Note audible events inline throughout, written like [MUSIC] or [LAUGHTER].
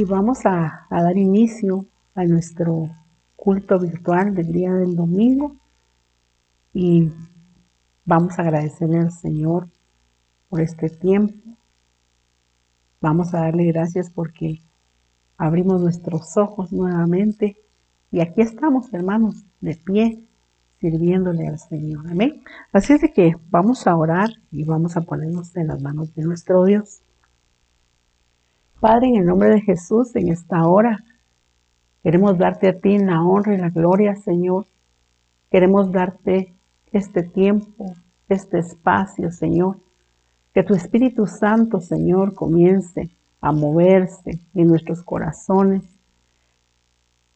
y vamos a, dar inicio a nuestro culto virtual del día del domingo y vamos a agradecerle al Señor por este tiempo. Vamos a darle gracias porque abrimos nuestros ojos nuevamente y aquí estamos, hermanos, de pie, sirviéndole al Señor. Amén. Así es de que vamos a orar y vamos a ponernos en las manos de nuestro Dios. Padre, en el nombre de Jesús, en esta hora, queremos darte a ti la honra y la gloria, Señor. Queremos darte este tiempo, este espacio, Señor. Que tu Espíritu Santo, Señor, comience a moverse en nuestros corazones.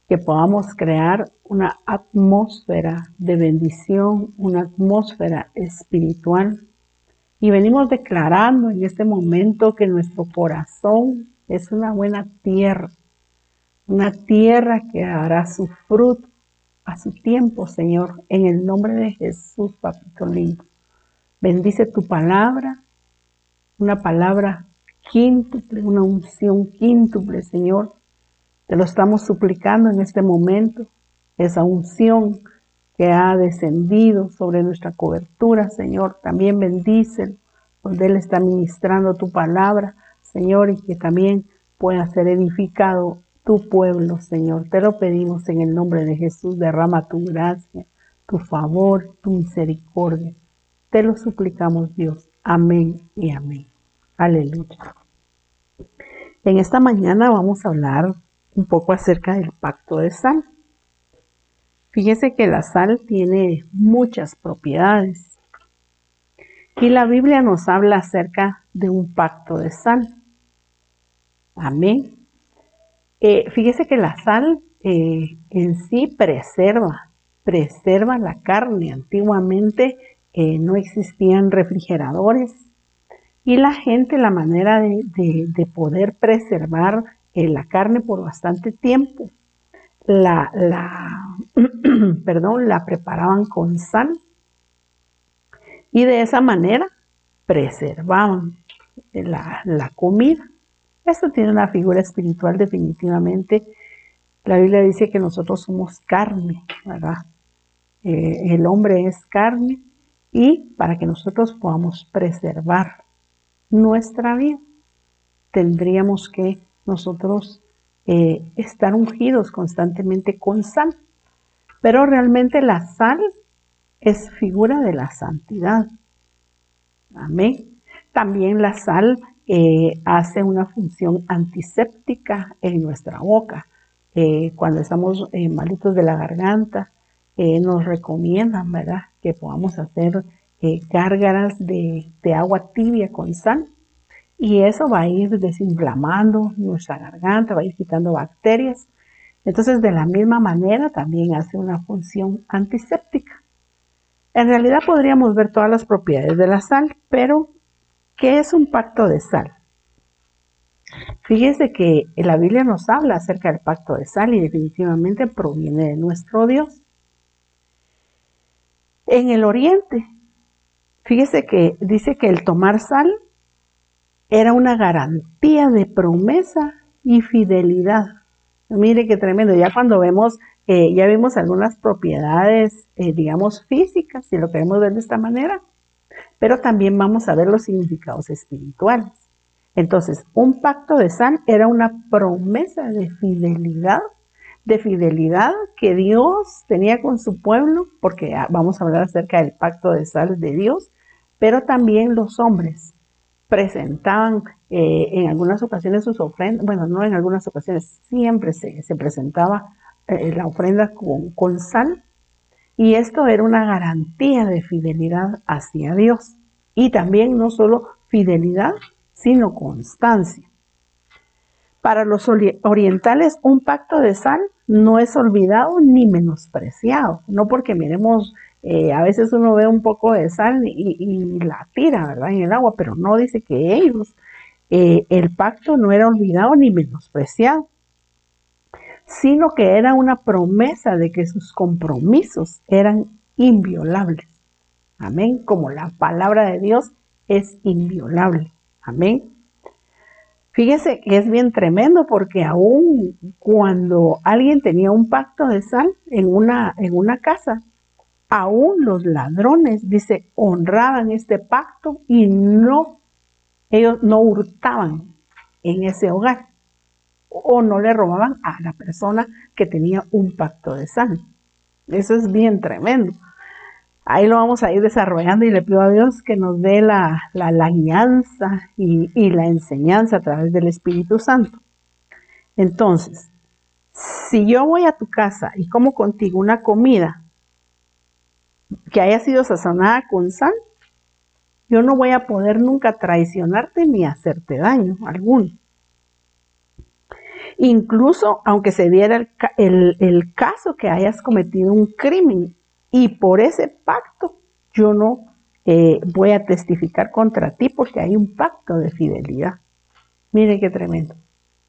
Que podamos crear una atmósfera de bendición, una atmósfera espiritual. Y venimos declarando en este momento que nuestro corazón es una buena tierra, una tierra que hará su fruto a su tiempo, Señor, en el nombre de Jesús, papito lindo. Bendice tu palabra, una palabra quíntuple, una unción quíntuple, Señor. Te lo estamos suplicando en este momento, esa unción que ha descendido sobre nuestra cobertura, Señor. También bendice donde Él está ministrando tu palabra Señor, y que también pueda ser edificado tu pueblo, Señor. Te lo pedimos en el nombre de Jesús. Derrama tu gracia, tu favor, tu misericordia. Te lo suplicamos, Dios. Amén y amén. Aleluya. En esta mañana vamos a hablar un poco acerca del pacto de sal. Fíjese que la sal tiene muchas propiedades. Y la Biblia nos habla acerca de un pacto de sal. Amén. Eh, fíjese que la sal eh, en sí preserva, preserva la carne. Antiguamente eh, no existían refrigeradores y la gente, la manera de, poder preservar la carne por bastante tiempo, la, [CLEARS THROAT] perdón, la preparaban con sal y de esa manera preservaban la comida. Esto tiene una figura espiritual definitivamente. La Biblia dice que nosotros somos carne, ¿verdad? Eh, el hombre es carne y para que nosotros podamos preservar nuestra vida, tendríamos que nosotros eh, estar ungidos constantemente con sal. Pero realmente la sal es figura de la santidad. Amén. También la sal eh, hace una función antiséptica en nuestra boca. Eh, cuando estamos eh, malitos de la garganta, nos recomiendan, ¿verdad?, que podamos hacer gárgaras de, de agua tibia con sal. Y eso va a ir desinflamando nuestra garganta, va a ir quitando bacterias. Entonces, de la misma manera, también hace una función antiséptica. En realidad podríamos ver todas las propiedades de la sal, pero ¿Qué es un pacto de sal? Fíjese que la Biblia nos habla acerca del pacto de sal y definitivamente proviene de nuestro Dios. En el oriente, fíjese que dice que el tomar sal era una garantía de promesa y fidelidad. Mire qué tremendo. Ya cuando vemos, eh, ya vimos algunas propiedades, eh, digamos, físicas, si lo queremos ver de esta manera pero también vamos a ver los significados espirituales. Entonces, un pacto de sal era una promesa de fidelidad, de fidelidad que Dios tenía con su pueblo, porque vamos a hablar acerca del pacto de sal de Dios, pero también los hombres presentaban eh, en algunas ocasiones sus ofrendas, bueno, no en algunas ocasiones, siempre se, presentaba eh, la ofrenda con, con sal y esto era una garantía de fidelidad hacia Dios. Y también no solo fidelidad, sino constancia. Para los orientales, un pacto de sal no es olvidado ni menospreciado. No porque miremos, eh, a veces uno ve un poco de sal y, la tira, ¿verdad? En el agua, pero no dice que ellos, eh, el pacto no era olvidado ni menospreciado sino que era una promesa de que sus compromisos eran inviolables. Amén, como la palabra de Dios es inviolable. Amén. Fíjese que es bien tremendo porque aún cuando alguien tenía un pacto de sal en una, en una casa, aún los ladrones, dice, honraban este pacto y no, ellos no hurtaban en ese hogar o no le robaban a la persona que tenía un pacto de sal. Eso es bien tremendo. Ahí lo vamos a ir desarrollando y le pido a Dios que nos dé la, la, y, y la enseñanza a través del Espíritu Santo. Entonces, si yo voy a tu casa y como contigo una comida que haya sido sazonada con sal, yo no voy a poder nunca traicionarte ni hacerte daño alguno. Incluso aunque se diera el, caso que hayas cometido un crimen y por ese pacto yo no eh, voy a testificar contra ti porque hay un pacto de fidelidad. Mire qué tremendo.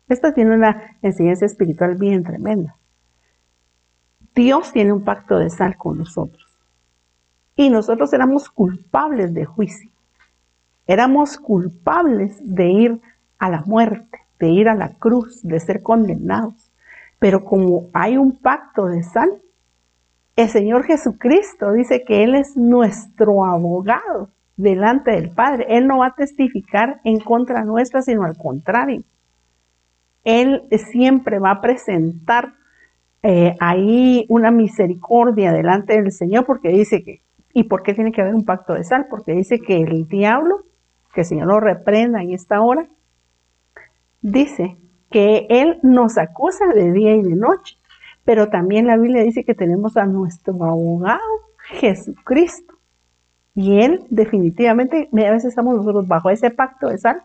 Esto tiene una enseñanza espiritual bien tremenda. Dios tiene un pacto de sal con nosotros. Y nosotros éramos culpables de juicio. Éramos culpables de ir a la muerte, de ir a la cruz, de ser condenados. Pero como hay un pacto de sal, el Señor Jesucristo dice que Él es nuestro abogado delante del Padre. Él no va a testificar en contra nuestra, sino al contrario. Él siempre va a presentar eh, ahí una misericordia delante del Señor porque dice que, ¿y por qué tiene que haber un pacto de sal? Porque dice que el diablo, que el Señor lo reprenda en esta hora, dice que Él nos acusa de día y de noche pero también la Biblia dice que tenemos a nuestro abogado, Jesucristo. Y Él definitivamente, a veces estamos nosotros bajo ese pacto de sal,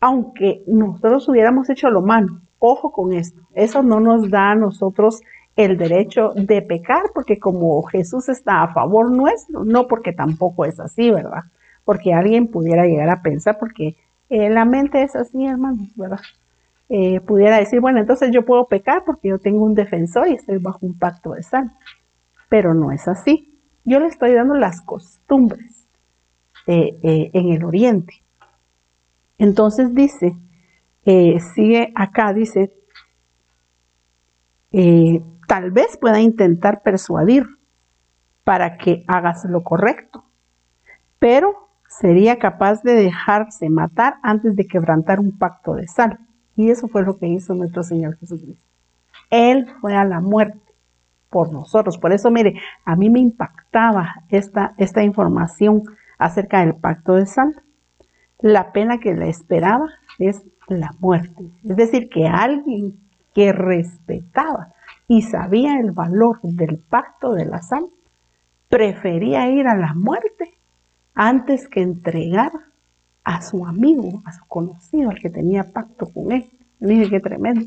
aunque nosotros hubiéramos hecho lo malo. Ojo con esto, eso no nos da a nosotros el derecho de pecar, porque como Jesús está a favor nuestro, no porque tampoco es así, ¿verdad? Porque alguien pudiera llegar a pensar, porque eh, la mente es así, hermanos, ¿verdad? Eh, pudiera decir, bueno, entonces yo puedo pecar porque yo tengo un defensor y estoy bajo un pacto de sal. Pero no es así. Yo le estoy dando las costumbres eh, en el oriente. Entonces dice, sigue acá, dice, tal vez pueda intentar persuadir para que hagas lo correcto, pero sería capaz de dejarse matar antes de quebrantar un pacto de sal. Y eso fue lo que hizo nuestro Señor Jesucristo. Él fue a la muerte por nosotros. Por eso, mire, a mí me impactaba esta, esta información acerca del pacto de sal. La pena que le esperaba es la muerte. Es decir, que alguien que respetaba y sabía el valor del pacto de la sal, prefería ir a la muerte antes que entregar a su amigo, a su conocido, al que tenía pacto con él. Mire qué tremendo.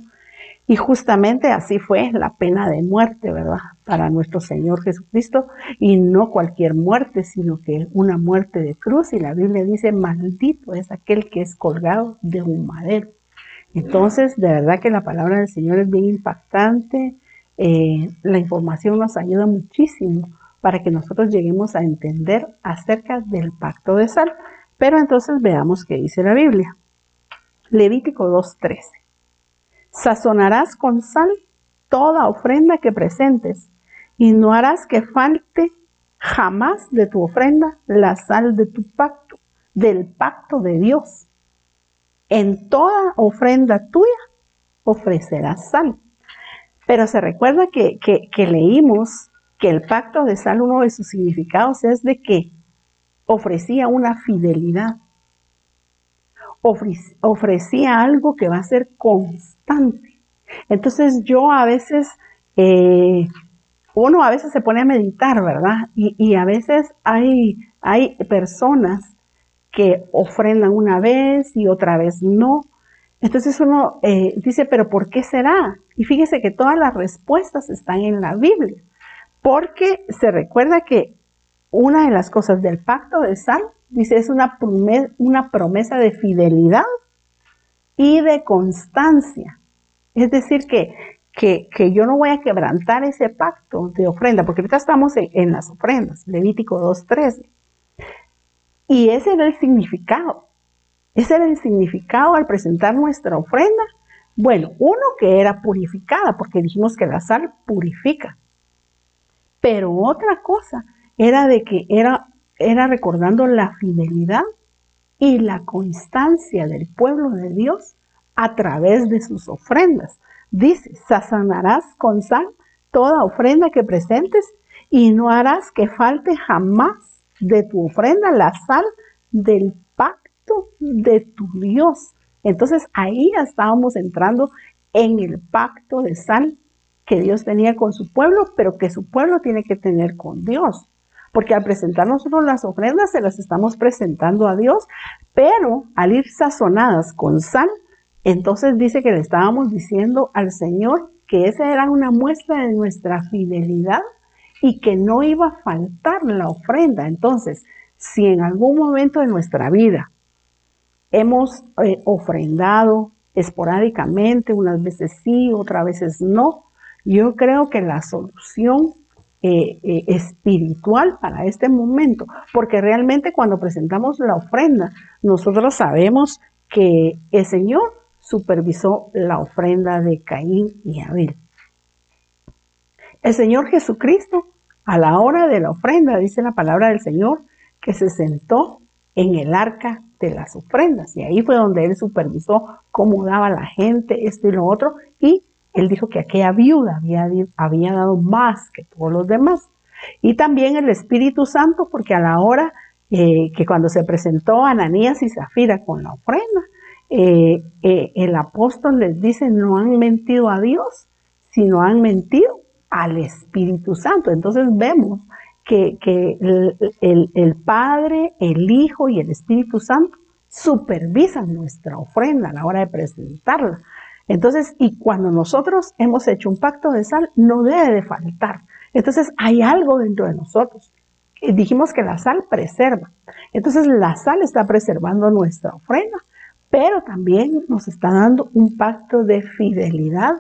Y justamente así fue la pena de muerte, ¿verdad? Para nuestro Señor Jesucristo. Y no cualquier muerte, sino que una muerte de cruz. Y la Biblia dice, maldito es aquel que es colgado de un madero. Entonces, de verdad que la palabra del Señor es bien impactante. Eh, la información nos ayuda muchísimo para que nosotros lleguemos a entender acerca del pacto de sal. Pero entonces veamos qué dice la Biblia. Levítico 2.13. Sazonarás con sal toda ofrenda que presentes y no harás que falte jamás de tu ofrenda la sal de tu pacto, del pacto de Dios. En toda ofrenda tuya ofrecerás sal. Pero se recuerda que, que leímos que el pacto de sal, uno de sus significados es de que ofrecía una fidelidad, ofrecía algo que va a ser constante. Entonces yo a veces, eh, uno a veces se pone a meditar, ¿verdad? Y, a veces hay, hay personas que ofrendan una vez y otra vez no. Entonces uno eh, dice, pero ¿por qué será? Y fíjese que todas las respuestas están en la Biblia, porque se recuerda que una de las cosas del pacto de sal, dice, es una promesa, una promesa de fidelidad y de constancia. Es decir, que, que, yo no voy a quebrantar ese pacto de ofrenda, porque ahorita estamos en, las ofrendas, Levítico 2.13. Y ese era el significado. Ese era el significado al presentar nuestra ofrenda. Bueno, uno que era purificada, porque dijimos que la sal purifica. Pero otra cosa era de que era, era recordando la fidelidad y la constancia del pueblo de Dios a través de sus ofrendas. Dice, sazonarás con sal toda ofrenda que presentes y no harás que falte jamás de tu ofrenda la sal del pacto de tu Dios. Entonces ahí estábamos entrando en el pacto de sal que Dios tenía con su pueblo, pero que su pueblo tiene que tener con Dios. Porque al presentar nosotros las ofrendas se las estamos presentando a Dios, pero al ir sazonadas con sal, entonces dice que le estábamos diciendo al Señor que esa era una muestra de nuestra fidelidad y que no iba a faltar la ofrenda. Entonces, si en algún momento de nuestra vida hemos eh, ofrendado esporádicamente, unas veces sí, otras veces no, yo creo que la solución eh, eh, espiritual para este momento, porque realmente cuando presentamos la ofrenda, nosotros sabemos que el Señor supervisó la ofrenda de Caín y Abel. El Señor Jesucristo, a la hora de la ofrenda, dice la palabra del Señor, que se sentó en el arca de las ofrendas. Y ahí fue donde él supervisó cómo daba la gente esto y lo otro. Y él dijo que aquella viuda había, había dado más que todos los demás. Y también el Espíritu Santo, porque a la hora eh, que cuando se presentó Ananías y Zafira con la ofrenda, eh, eh, el apóstol les dice, no han mentido a Dios, sino han mentido al Espíritu Santo. Entonces vemos que, el, Padre, el Hijo y el Espíritu Santo supervisan nuestra ofrenda a la hora de presentarla. Entonces, y cuando nosotros hemos hecho un pacto de sal, no debe de faltar. Entonces, hay algo dentro de nosotros. Dijimos que la sal preserva. Entonces, la sal está preservando nuestra ofrenda pero también nos está dando un pacto de fidelidad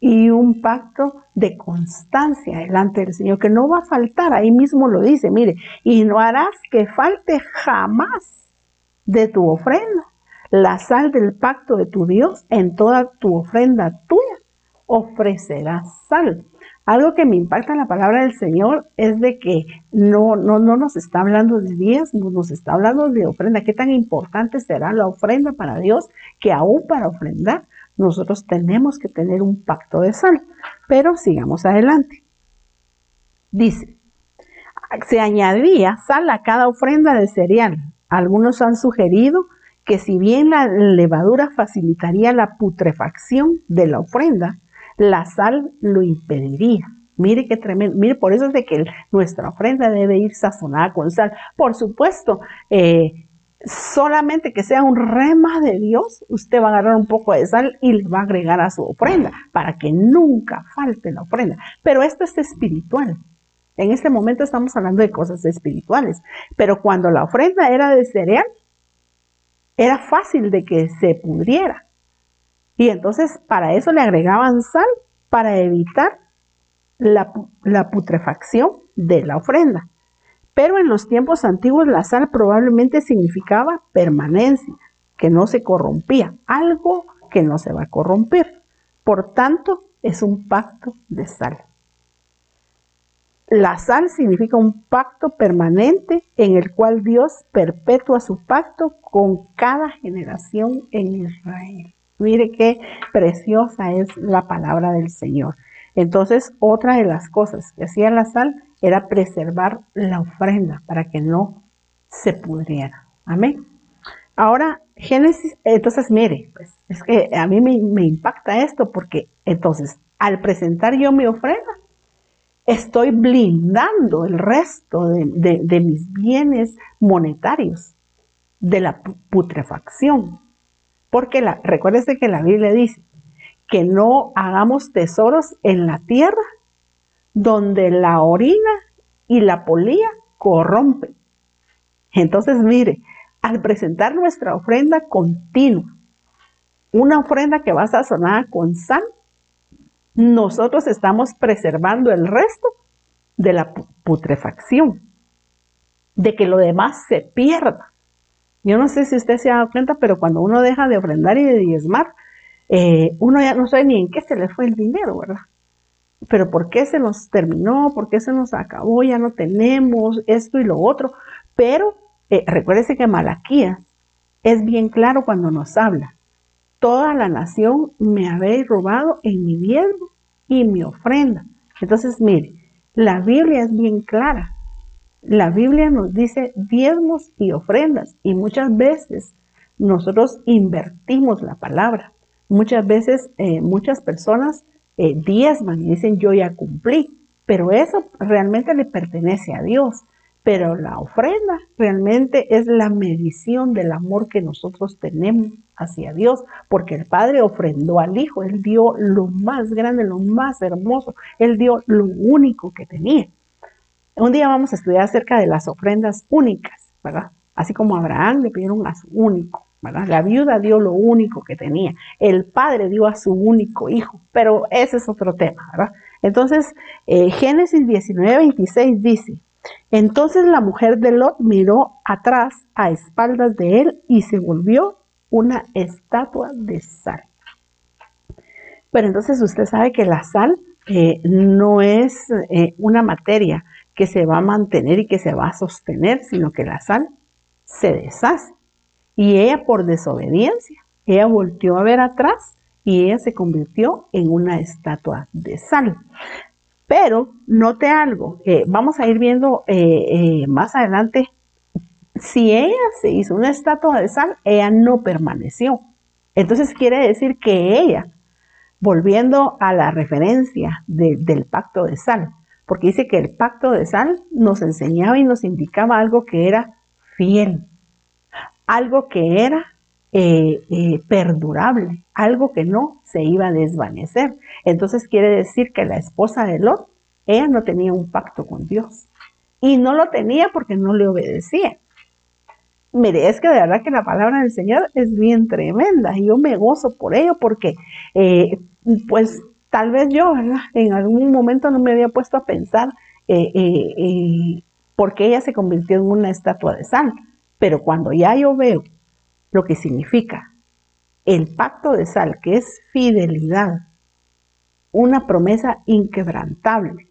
y un pacto de constancia delante del Señor, que no va a faltar, ahí mismo lo dice, mire, y no harás que falte jamás de tu ofrenda la sal del pacto de tu Dios en toda tu ofrenda tuya, ofrecerás sal. Algo que me impacta en la palabra del Señor es de que no, no, no nos está hablando de no nos está hablando de ofrenda. ¿Qué tan importante será la ofrenda para Dios que aún para ofrendar nosotros tenemos que tener un pacto de sal? Pero sigamos adelante. Dice, se añadía sal a cada ofrenda de cereal. Algunos han sugerido que si bien la levadura facilitaría la putrefacción de la ofrenda, la sal lo impediría. Mire qué tremendo. Mire, por eso es de que nuestra ofrenda debe ir sazonada con sal. Por supuesto, eh, solamente que sea un rema de Dios, usted va a agarrar un poco de sal y le va a agregar a su ofrenda para que nunca falte la ofrenda. Pero esto es espiritual. En este momento estamos hablando de cosas espirituales. Pero cuando la ofrenda era de cereal, era fácil de que se pudriera. Y entonces para eso le agregaban sal para evitar la, putrefacción de la ofrenda. Pero en los tiempos antiguos la sal probablemente significaba permanencia, que no se corrompía, algo que no se va a corromper. Por tanto, es un pacto de sal. La sal significa un pacto permanente en el cual Dios perpetúa su pacto con cada generación en Israel. Mire qué preciosa es la palabra del Señor. Entonces, otra de las cosas que hacía la sal era preservar la ofrenda para que no se pudriera. Amén. Ahora, Génesis, entonces mire, pues es que a mí me, impacta esto porque entonces, al presentar yo mi ofrenda, estoy blindando el resto de, mis bienes monetarios de la putrefacción. Porque la, recuérdese que la Biblia dice que no hagamos tesoros en la tierra donde la orina y la polía corrompen. Entonces, mire, al presentar nuestra ofrenda continua, una ofrenda que va sazonada con sal, nosotros estamos preservando el resto de la putrefacción, de que lo demás se pierda. Yo no sé si usted se ha dado cuenta, pero cuando uno deja de ofrendar y de diezmar, eh, uno ya no sabe ni en qué se le fue el dinero, ¿verdad? Pero ¿por qué se nos terminó? ¿Por qué se nos acabó? Ya no tenemos esto y lo otro. Pero eh, recuérdese que Malaquías es bien claro cuando nos habla. Toda la nación me habéis robado en mi diezmo y mi ofrenda. Entonces, mire, la Biblia es bien clara. La Biblia nos dice diezmos y ofrendas y muchas veces nosotros invertimos la palabra. Muchas veces eh, muchas personas eh, diezman y dicen yo ya cumplí, pero eso realmente le pertenece a Dios. Pero la ofrenda realmente es la medición del amor que nosotros tenemos hacia Dios, porque el Padre ofrendó al Hijo, Él dio lo más grande, lo más hermoso, Él dio lo único que tenía. Un día vamos a estudiar acerca de las ofrendas únicas, ¿verdad? Así como Abraham le pidieron a su único, ¿verdad? La viuda dio lo único que tenía, el padre dio a su único hijo, pero ese es otro tema, ¿verdad? Entonces, eh, Génesis 19, 26 dice, entonces la mujer de Lot miró atrás a espaldas de él y se volvió una estatua de sal. Pero entonces usted sabe que la sal eh, no es eh, una materia que se va a mantener y que se va a sostener, sino que la sal se deshace. Y ella por desobediencia, ella volteó a ver atrás y ella se convirtió en una estatua de sal. Pero note algo, vamos a ir viendo eh, eh, más adelante, si ella se hizo una estatua de sal, ella no permaneció. Entonces quiere decir que ella, volviendo a la referencia del pacto de sal, porque dice que el pacto de sal nos enseñaba y nos indicaba algo que era fiel, algo que era eh, eh, perdurable, algo que no se iba a desvanecer. Entonces quiere decir que la esposa de Lot, ella no tenía un pacto con Dios. Y no lo tenía porque no le obedecía. Mire, es que de verdad que la palabra del Señor es bien tremenda y yo me gozo por ello porque, eh, pues tal vez yo, En algún momento no me había puesto a pensar por qué ella se convirtió en una estatua de sal. Pero cuando ya yo veo lo que significa el pacto de sal, que es fidelidad, una promesa inquebrantable,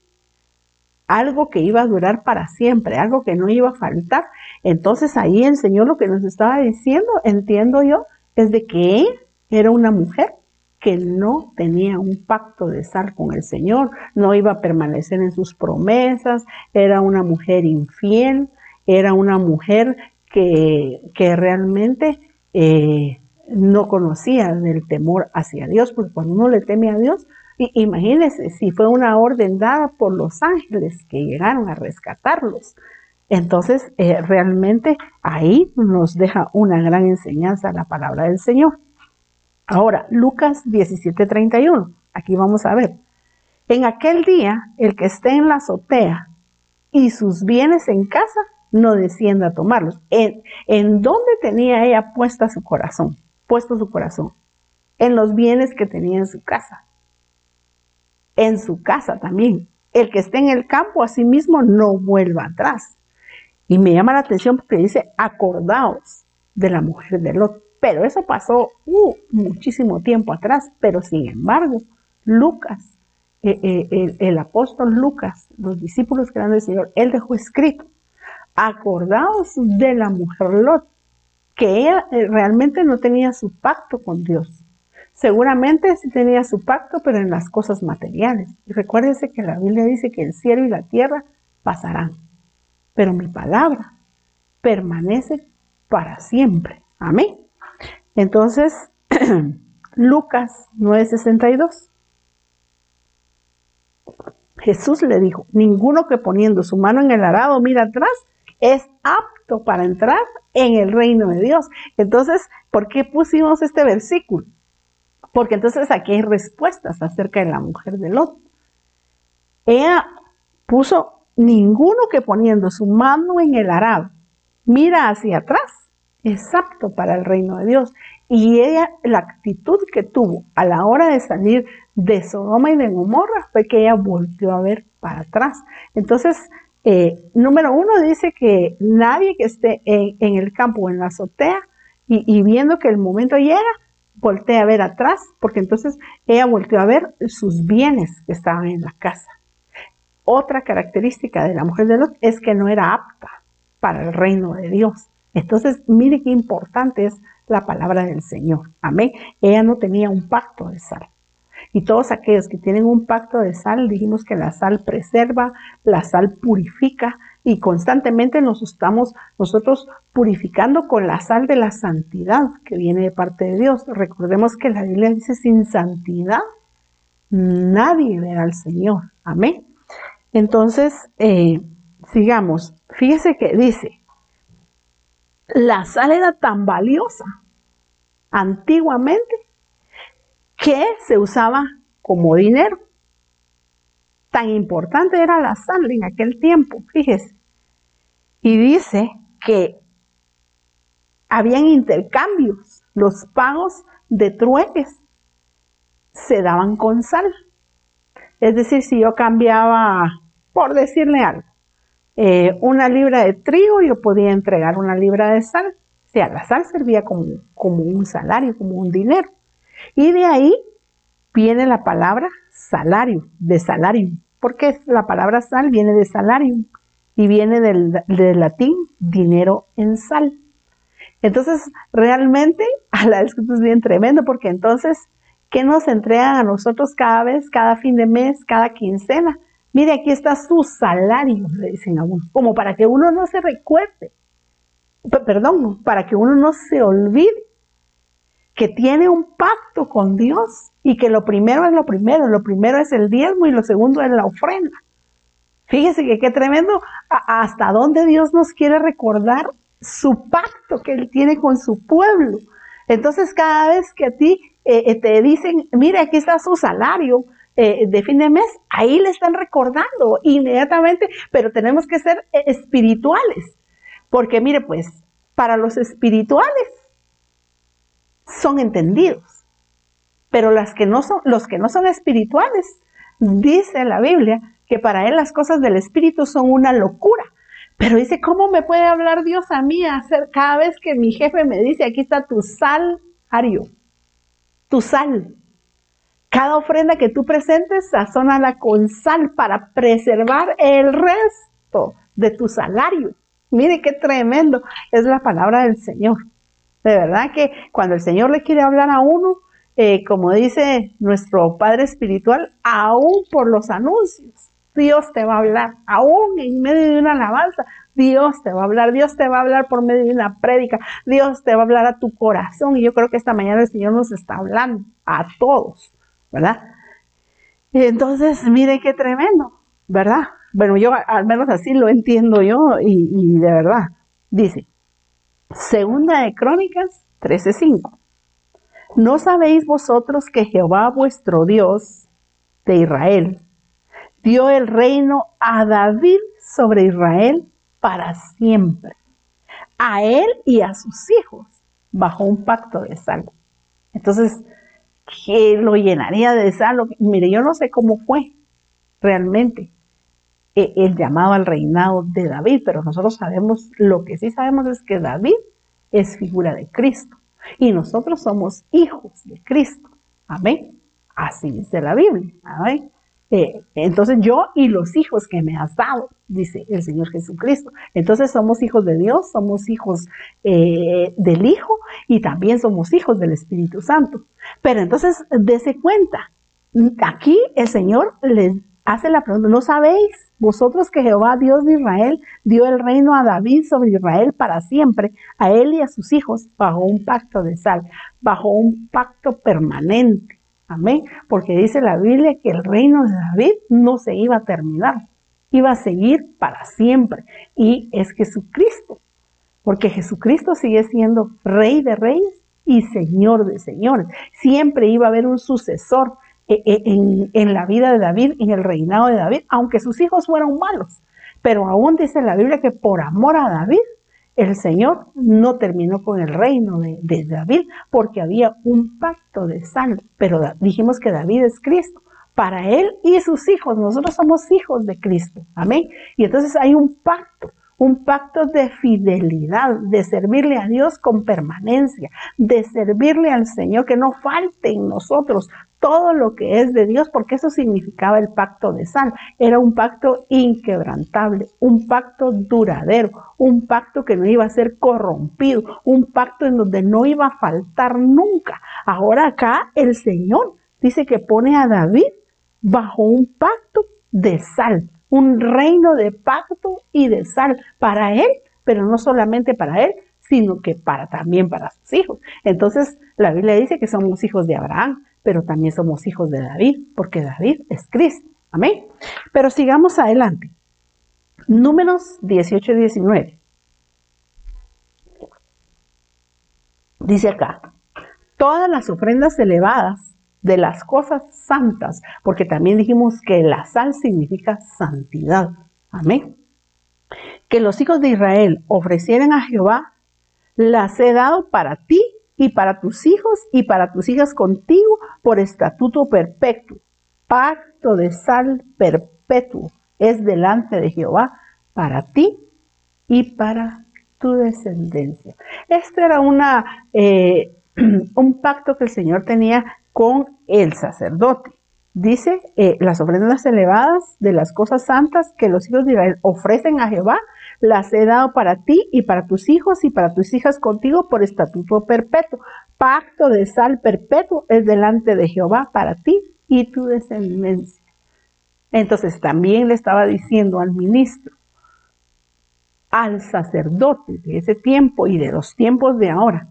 algo que iba a durar para siempre, algo que no iba a faltar. Entonces ahí el Señor lo que nos estaba diciendo, entiendo yo, es de que ella era una mujer que no tenía un pacto de sal con el Señor, no iba a permanecer en sus promesas, era una mujer infiel, era una mujer que, que realmente eh, no conocía del temor hacia Dios, porque cuando uno le teme a Dios, imagínense si fue una orden dada por los ángeles que llegaron a rescatarlos. Entonces, eh, realmente ahí nos deja una gran enseñanza la palabra del Señor. Ahora, Lucas 17:31, aquí vamos a ver. En aquel día, el que esté en la azotea y sus bienes en casa, no descienda a tomarlos. ¿En, en dónde tenía ella puesta su corazón? Puesto su corazón. En los bienes que tenía en su casa. En su casa también. El que esté en el campo, asimismo, no vuelva atrás. Y me llama la atención porque dice, acordaos de la mujer de Lot. Pero eso pasó uh, muchísimo tiempo atrás. Pero sin embargo, Lucas, eh, eh, el, apóstol Lucas, los discípulos que eran del Señor, él dejó escrito acordaos de la mujer Lot, que ella eh, realmente no tenía su pacto con Dios. Seguramente sí tenía su pacto, pero en las cosas materiales. Y recuérdense que la Biblia dice que el cielo y la tierra pasarán, pero mi palabra permanece para siempre. Amén. Entonces, [CLEARS THROAT] Lucas 9:62. Jesús le dijo, ninguno que poniendo su mano en el arado mira atrás es apto para entrar en el reino de Dios. Entonces, ¿por qué pusimos este versículo? Porque entonces aquí hay respuestas acerca de la mujer de Lot. Ella puso ninguno que poniendo su mano en el arado mira hacia atrás es apto para el reino de Dios. Y ella, la actitud que tuvo a la hora de salir de Sodoma y de Gomorra fue que ella volvió a ver para atrás. Entonces, Eh, número uno dice que nadie que esté en, el campo o en la azotea y, viendo que el momento llega, voltea a ver atrás, porque entonces ella volteó a ver sus bienes que estaban en la casa. Otra característica de la mujer de Lot es que no era apta para el reino de Dios. Entonces, mire qué importante es la palabra del Señor. Amén. Ella no tenía un pacto de sal. Y todos aquellos que tienen un pacto de sal, dijimos que la sal preserva, la sal purifica y constantemente nos estamos nosotros purificando con la sal de la santidad que viene de parte de Dios. Recordemos que la Biblia dice sin santidad nadie verá al Señor. Amén. Entonces, eh, sigamos. Fíjese que dice, la sal era tan valiosa antiguamente que se usaba como dinero. Tan importante era la sal en aquel tiempo, fíjese. Y dice que habían intercambios, los pagos de trueques se daban con sal. Es decir, si yo cambiaba, por decirle algo, eh, una libra de trigo, yo podía entregar una libra de sal. O sea, la sal servía como, como un salario, como un dinero. Y de ahí viene la palabra salario, de salario, porque la palabra sal viene de salario y viene del, latín dinero en sal. Entonces, realmente, a [LAUGHS] la escritura es bien tremendo, porque entonces, ¿qué nos entregan a nosotros cada vez, cada fin de mes, cada quincena? Mire, aquí está su salario, le dicen a uno, como para que uno no se recuerde, perdón, para que uno no se olvide que tiene un pacto con Dios y que lo primero es lo primero, lo primero es el diezmo y lo segundo es la ofrenda. Fíjese que qué tremendo hasta dónde Dios nos quiere recordar su pacto que Él tiene con su pueblo. Entonces cada vez que a ti eh, eh, te dicen, mire, aquí está su salario eh, de fin de mes, ahí le están recordando inmediatamente, pero tenemos que ser espirituales, porque mire, pues para los espirituales son entendidos. Pero las que no son, los que no son espirituales, dice la Biblia que para él las cosas del espíritu son una locura. Pero dice, ¿cómo me puede hablar Dios a mí hacer cada vez que mi jefe me dice, aquí está tu sal, Ario, tu sal? Cada ofrenda que tú presentes, sazónala con sal para preservar el resto de tu salario. Mire qué tremendo es la palabra del Señor. De verdad que cuando el Señor le quiere hablar a uno, eh, como dice nuestro Padre Espiritual, aún por los anuncios, Dios te va a hablar, aún en medio de una alabanza, Dios te va a hablar, Dios te va a hablar por medio de una prédica, Dios te va a hablar a tu corazón. Y yo creo que esta mañana el Señor nos está hablando a todos, ¿verdad? Y entonces, mire qué tremendo, ¿verdad? Bueno, yo al menos así lo entiendo yo y, y de verdad. Dice, Segunda de Crónicas 13:5. ¿No sabéis vosotros que Jehová vuestro Dios de Israel dio el reino a David sobre Israel para siempre? A él y a sus hijos bajo un pacto de sal. Entonces, ¿qué lo llenaría de sal? Mire, yo no sé cómo fue realmente, eh, el llamado al reinado de David, pero nosotros sabemos, lo que sí sabemos es que David es figura de Cristo y nosotros somos hijos de Cristo. Amén. Así dice la Biblia. Amén. Eh, entonces yo y los hijos que me has dado, dice el Señor Jesucristo. Entonces somos hijos de Dios, somos hijos eh, del Hijo y también somos hijos del Espíritu Santo. Pero entonces, dése cuenta, aquí el Señor les hace la pregunta, ¿no sabéis vosotros que Jehová, Dios de Israel, dio el reino a David sobre Israel para siempre, a él y a sus hijos, bajo un pacto de sal, bajo un pacto permanente. Amén. Porque dice la Biblia que el reino de David no se iba a terminar, iba a seguir para siempre. Y es Jesucristo, porque Jesucristo sigue siendo rey de reyes y señor de señores. Siempre iba a haber un sucesor e, e, en, la vida de David, en el reinado de David, aunque sus hijos fueron malos. Pero aún dice la Biblia que por amor a David, el Señor no terminó con el reino de, David porque había un pacto de sal. Pero dijimos que David es Cristo. para Él y sus hijos. Nosotros somos hijos de Cristo. Amén. Y entonces hay un pacto un pacto de fidelidad, de servirle a Dios con permanencia, de servirle al Señor, que no falte en nosotros todo lo que es de Dios, porque eso significaba el pacto de sal. Era un pacto inquebrantable, un pacto duradero, un pacto que no iba a ser corrompido, un pacto en donde no iba a faltar nunca. Ahora acá el Señor dice que pone a David bajo un pacto de sal un reino de pacto y de sal para él, pero no solamente para él, sino que para también para sus hijos. Entonces, la Biblia dice que somos hijos de Abraham, pero también somos hijos de David, porque David es Cristo. Amén. Pero sigamos adelante. Números 18 y 19. Dice acá, todas las ofrendas elevadas de las cosas santas, porque también dijimos que la sal significa santidad. Amén. Que los hijos de Israel ofrecieran a Jehová, las he dado para ti y para tus hijos y para tus hijas contigo por estatuto perpetuo. Pacto de sal perpetuo es delante de Jehová para ti y para tu descendencia. Este era una, eh, [CLEARS THROAT] un pacto que el Señor tenía con el sacerdote. Dice, eh, las ofrendas elevadas de las cosas santas que los hijos de Israel ofrecen a Jehová, las he dado para ti y para tus hijos y para tus hijas contigo por estatuto perpetuo. Pacto de sal perpetuo es delante de Jehová para ti y tu descendencia. Entonces también le estaba diciendo al ministro, al sacerdote de ese tiempo y de los tiempos de ahora,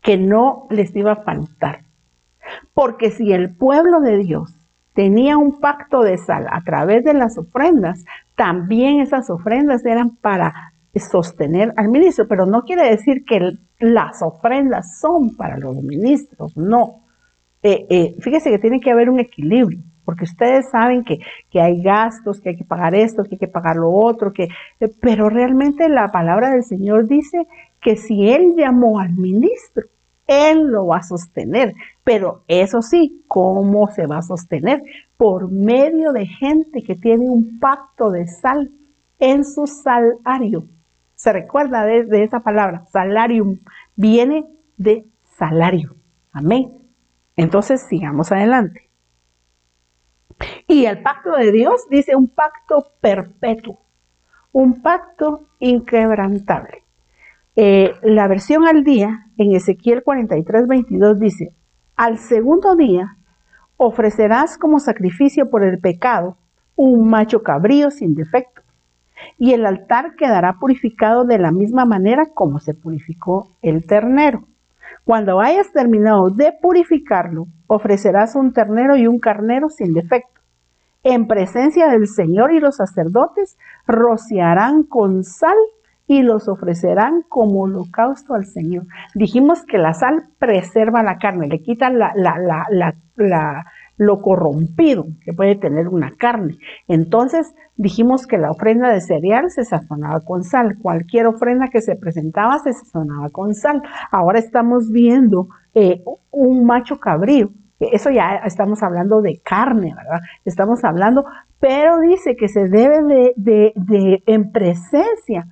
que no les iba a faltar porque si el pueblo de Dios tenía un pacto de sal a través de las ofrendas, también esas ofrendas eran para sostener al ministro, pero no quiere decir que las ofrendas son para los ministros, no. Eh, eh, fíjese que tiene que haber un equilibrio, porque ustedes saben que, que, hay gastos, que hay que pagar esto, que hay que pagar lo otro, que, eh, pero realmente la palabra del Señor dice que si Él llamó al ministro, él lo va a sostener. Pero eso sí, ¿cómo se va a sostener? Por medio de gente que tiene un pacto de sal en su salario. ¿Se recuerda de, esa palabra? Salarium. Viene de salario. Amén. Entonces sigamos adelante. Y el pacto de Dios dice un pacto perpetuo, un pacto inquebrantable. Eh, la versión al día en Ezequiel 43, 22 dice, al segundo día ofrecerás como sacrificio por el pecado un macho cabrío sin defecto, y el altar quedará purificado de la misma manera como se purificó el ternero. Cuando hayas terminado de purificarlo, ofrecerás un ternero y un carnero sin defecto. En presencia del Señor y los sacerdotes rociarán con sal y los ofrecerán como holocausto al Señor. Dijimos que la sal preserva la carne, le quita la, lo corrompido que puede tener una carne. Entonces dijimos que la ofrenda de cereal se sazonaba con sal. Cualquier ofrenda que se presentaba se sazonaba con sal. Ahora estamos viendo eh, un macho cabrío. Eso ya estamos hablando de carne, ¿verdad? Estamos hablando, pero dice que se debe de, de, de en presencia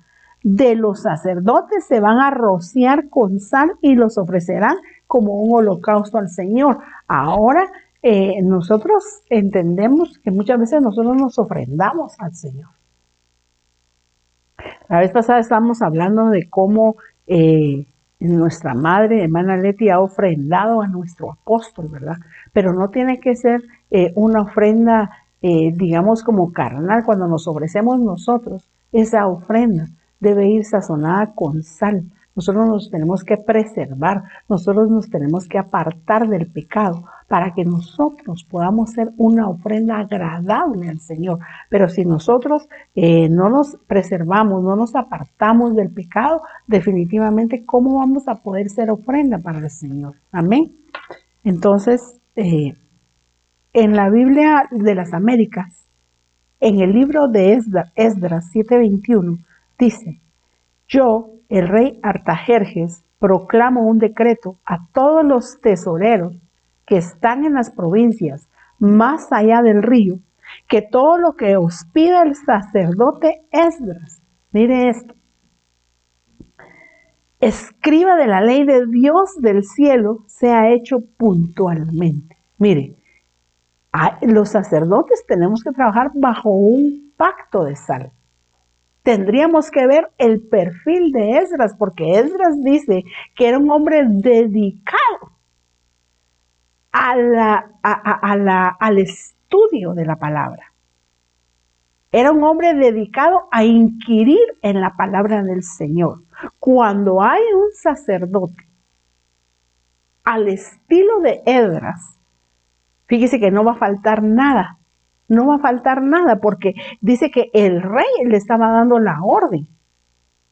de los sacerdotes se van a rociar con sal y los ofrecerán como un holocausto al Señor. Ahora eh, nosotros entendemos que muchas veces nosotros nos ofrendamos al Señor. La vez pasada estábamos hablando de cómo eh, nuestra madre, hermana Leti, ha ofrendado a nuestro apóstol, ¿verdad? Pero no tiene que ser eh, una ofrenda, digamos, como carnal, cuando nos ofrecemos nosotros esa ofrenda debe ir sazonada con sal. Nosotros nos tenemos que preservar, nosotros nos tenemos que apartar del pecado para que nosotros podamos ser una ofrenda agradable al Señor. Pero si nosotros eh, no nos preservamos, no nos apartamos del pecado, definitivamente, ¿cómo vamos a poder ser ofrenda para el Señor? Amén. Entonces, eh, en la Biblia de las Américas, en el libro de Esdras 721, dice, yo, el rey Artajerjes, proclamo un decreto a todos los tesoreros que están en las provincias más allá del río, que todo lo que os pida el sacerdote Esdras. Mire esto. Escriba de la ley de Dios del cielo sea hecho puntualmente. Mire, los sacerdotes tenemos que trabajar bajo un pacto de sal. Tendríamos que ver el perfil de Esdras, porque Esdras dice que era un hombre dedicado al estudio de la palabra. Era un hombre dedicado a inquirir en la palabra del Señor. Cuando hay un sacerdote al estilo de Edras, fíjese que no va a faltar nada, no va a faltar nada porque dice que el rey le estaba dando la orden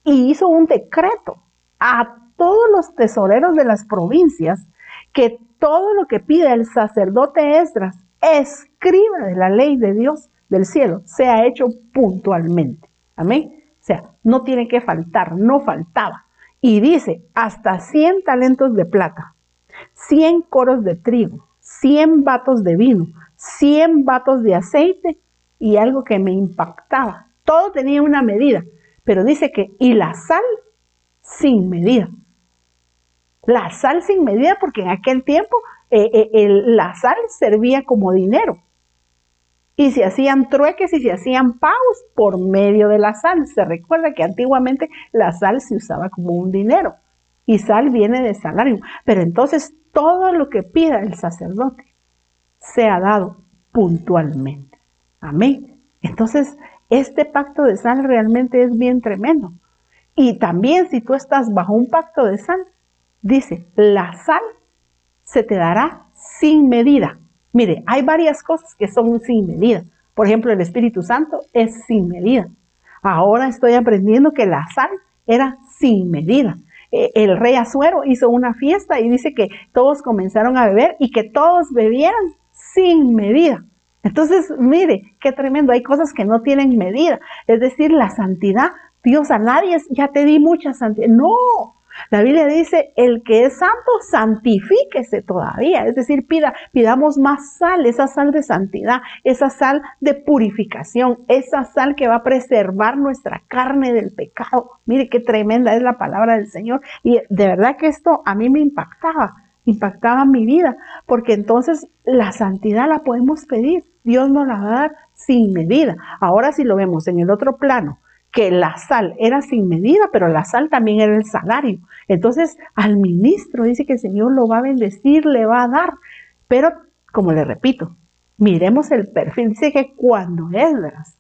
y hizo un decreto a todos los tesoreros de las provincias que todo lo que pide el sacerdote Esdras escriba de la ley de Dios del cielo sea hecho puntualmente. Amén. O sea, no tiene que faltar, no faltaba. Y dice, hasta 100 talentos de plata, 100 coros de trigo, 100 vatos de vino, 100 vatos de aceite y algo que me impactaba. Todo tenía una medida, pero dice que, y la sal sin medida. La sal sin medida porque en aquel tiempo eh, eh, la sal servía como dinero y se hacían trueques y se hacían pagos por medio de la sal. Se recuerda que antiguamente la sal se usaba como un dinero y sal viene de salario. Pero entonces todo lo que pida el sacerdote sea dado puntualmente. Amén. Entonces, este pacto de sal realmente es bien tremendo. Y también si tú estás bajo un pacto de sal, dice, la sal se te dará sin medida. Mire, hay varias cosas que son sin medida. Por ejemplo, el Espíritu Santo es sin medida. Ahora estoy aprendiendo que la sal era sin medida. E, el rey Azuero hizo una fiesta y dice que todos comenzaron a beber y que todos bebieran sin medida. Entonces, mire, qué tremendo, hay cosas que no tienen medida. Es decir, la santidad, Dios a nadie, ya te di mucha santidad. No, la Biblia dice, el que es santo, santifíquese todavía. Es decir, pida, pidamos más sal, esa sal de santidad, esa sal de purificación, esa sal que va a preservar nuestra carne del pecado. Mire qué tremenda es la palabra del Señor. Y de verdad que esto a mí me impactaba, impactaba mi vida, porque entonces la santidad la podemos pedir. Dios nos la va a dar sin medida. Ahora si lo vemos en el otro plano, que la sal era sin medida, pero la sal también era el salario. Entonces, al ministro dice que el Señor lo va a bendecir, le va a dar. Pero, como le repito, miremos el perfil. Dice que cuando Esdras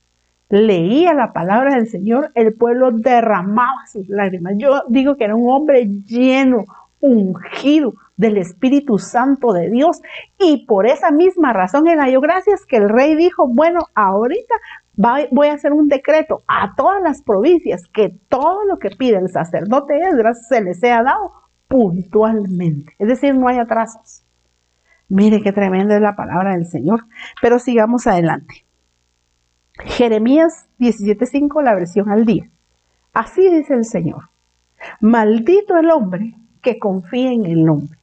leía la palabra del Señor, el pueblo derramaba sus lágrimas. Yo digo que era un hombre lleno, ungido del Espíritu Santo de Dios. Y por esa misma razón él halló gracias que el rey dijo, bueno, ahorita voy a hacer un decreto a todas las provincias que todo lo que pide el sacerdote Esdras se les sea dado puntualmente. Es decir, no hay atrasos. Mire qué tremenda es la palabra del Señor. Pero sigamos adelante. Jeremías 17:5, la versión al día. Así dice el Señor. Maldito el hombre que confía en el nombre.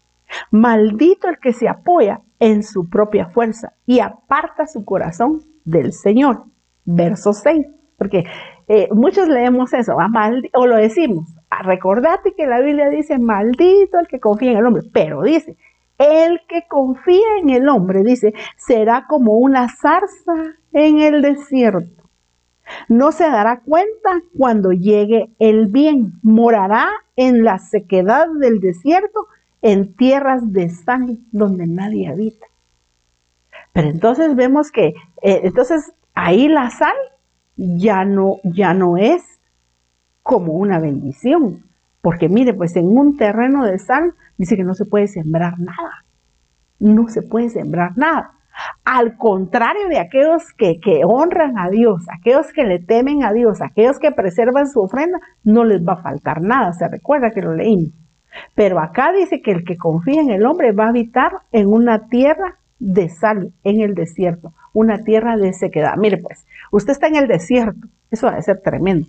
Maldito el que se apoya en su propia fuerza y aparta su corazón del Señor verso 6, porque eh, muchos leemos eso, o lo decimos, ah, recordate que la Biblia dice, maldito el que confía en el hombre, pero dice, el que confía en el hombre, dice, será como una zarza en el desierto. No se dará cuenta cuando llegue el bien, morará en la sequedad del desierto, en tierras de sangre donde nadie habita. Pero entonces vemos que, eh, entonces ahí la sal ya no, ya no es como una bendición. Porque mire, pues en un terreno de sal dice que no se puede sembrar nada. No se puede sembrar nada. Al contrario de aquellos que, que, honran a Dios, aquellos que le temen a Dios, aquellos que preservan su ofrenda, no les va a faltar nada. Se recuerda que lo leímos. Pero acá dice que el que confía en el hombre va a habitar en una tierra de sal, en el desierto una tierra de sequedad. Mire pues, usted está en el desierto, eso va a ser tremendo.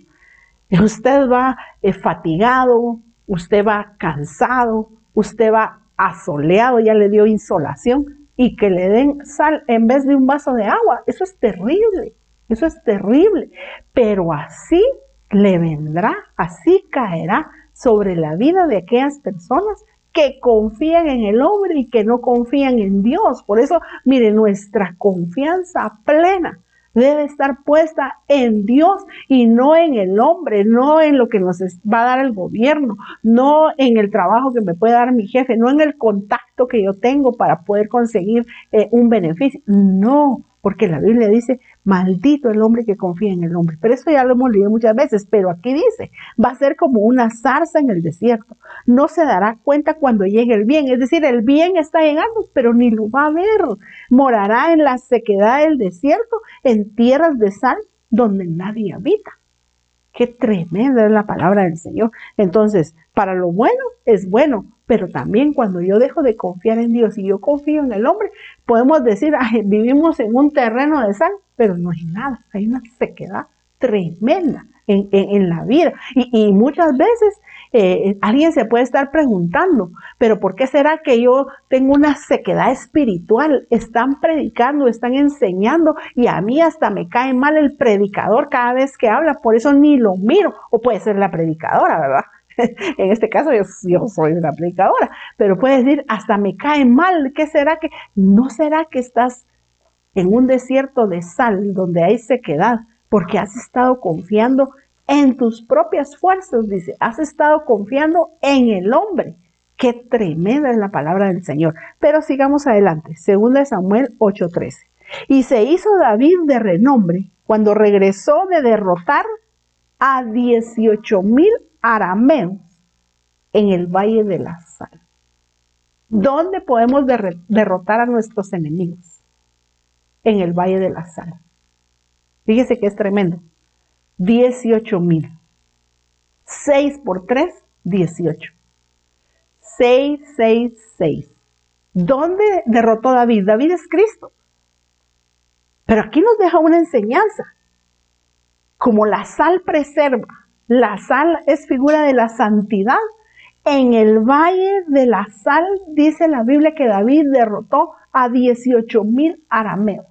[LAUGHS] Usted va eh, fatigado, usted va cansado, usted va asoleado, ya le dio insolación, y que le den sal en vez de un vaso de agua. Eso es terrible, eso es terrible. Pero así le vendrá, así caerá sobre la vida de aquellas personas que confían en el hombre y que no confían en Dios. Por eso, mire, nuestra confianza plena debe estar puesta en Dios y no en el hombre, no en lo que nos va a dar el gobierno, no en el trabajo que me puede dar mi jefe, no en el contacto que yo tengo para poder conseguir eh, un beneficio. No, porque la Biblia dice, maldito el hombre que confía en el hombre. Pero eso ya lo hemos leído muchas veces, pero aquí dice, va a ser como una zarza en el desierto. No se dará cuenta cuando llegue el bien. Es decir, el bien está llegando, pero ni lo va a ver. Morará en la sequedad del desierto, en tierras de sal, donde nadie habita. Qué tremenda es la palabra del Señor. Entonces, para lo bueno es bueno, pero también cuando yo dejo de confiar en Dios y yo confío en el hombre, podemos decir, vivimos en un terreno de sal, pero no hay nada, hay una sequedad tremenda en, la vida. Y, muchas veces eh, alguien se puede estar preguntando, pero ¿por qué será que yo tengo una sequedad espiritual? Están predicando, están enseñando y a mí hasta me cae mal el predicador cada vez que habla, por eso ni lo miro. O puede ser la predicadora, ¿verdad? [LAUGHS] en este caso yo, soy una predicadora, pero puede decir, hasta me cae mal, ¿qué será que? ¿No será que estás en un desierto de sal donde hay sequedad porque has estado confiando en tus propias fuerzas, dice, has estado confiando en el hombre. Qué tremenda es la palabra del Señor. Pero sigamos adelante, de Samuel 8:13. Y se hizo David de renombre cuando regresó de derrotar a 18 mil arameos en el Valle de la Sal. ¿Dónde podemos derrotar a nuestros enemigos? En el Valle de la Sal. Fíjese que es tremendo. 18 mil. 6 por 3, 18. 6, 6, 6. ¿Dónde derrotó David? David es Cristo. Pero aquí nos deja una enseñanza. Como la sal preserva, la sal es figura de la santidad. En el valle de la sal dice la Biblia que David derrotó a 18 mil arameos.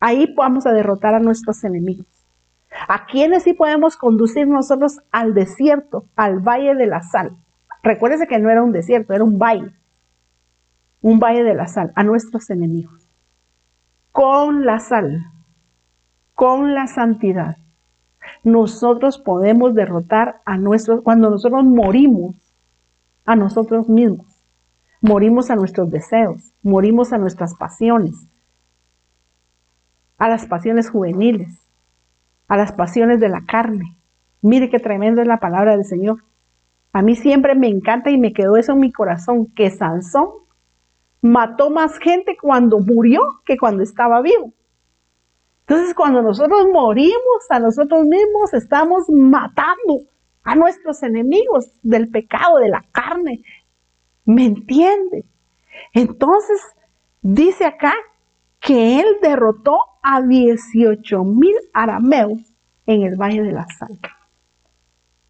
Ahí vamos a derrotar a nuestros enemigos. ¿A quiénes sí podemos conducir nosotros al desierto, al valle de la sal? Recuérdese que no era un desierto, era un valle. Un valle de la sal, a nuestros enemigos. Con la sal, con la santidad, nosotros podemos derrotar a nuestros, cuando nosotros morimos a nosotros mismos, morimos a nuestros deseos, morimos a nuestras pasiones, a las pasiones juveniles, a las pasiones de la carne. Mire qué tremendo es la palabra del Señor. A mí siempre me encanta y me quedó eso en mi corazón, que Sansón mató más gente cuando murió que cuando estaba vivo. Entonces, cuando nosotros morimos a nosotros mismos, estamos matando a nuestros enemigos del pecado, de la carne. ¿Me entiende? Entonces, dice acá que él derrotó a 18 mil arameos en el Valle de la Sal.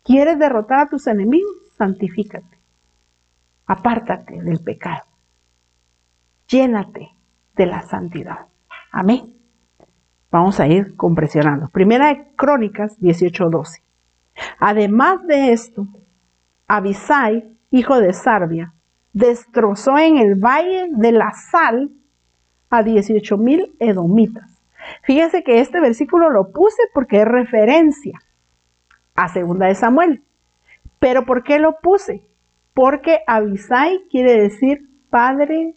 ¿Quieres derrotar a tus enemigos? Santifícate. Apártate del pecado. Llénate de la santidad. Amén. Vamos a ir compresionando. Primera de Crónicas 18:12. Además de esto, Abisai, hijo de Sarbia, destrozó en el valle de la sal a 18 mil edomitas. Fíjese que este versículo lo puse porque es referencia a segunda de Samuel. Pero ¿por qué lo puse? Porque Abisai quiere decir padre,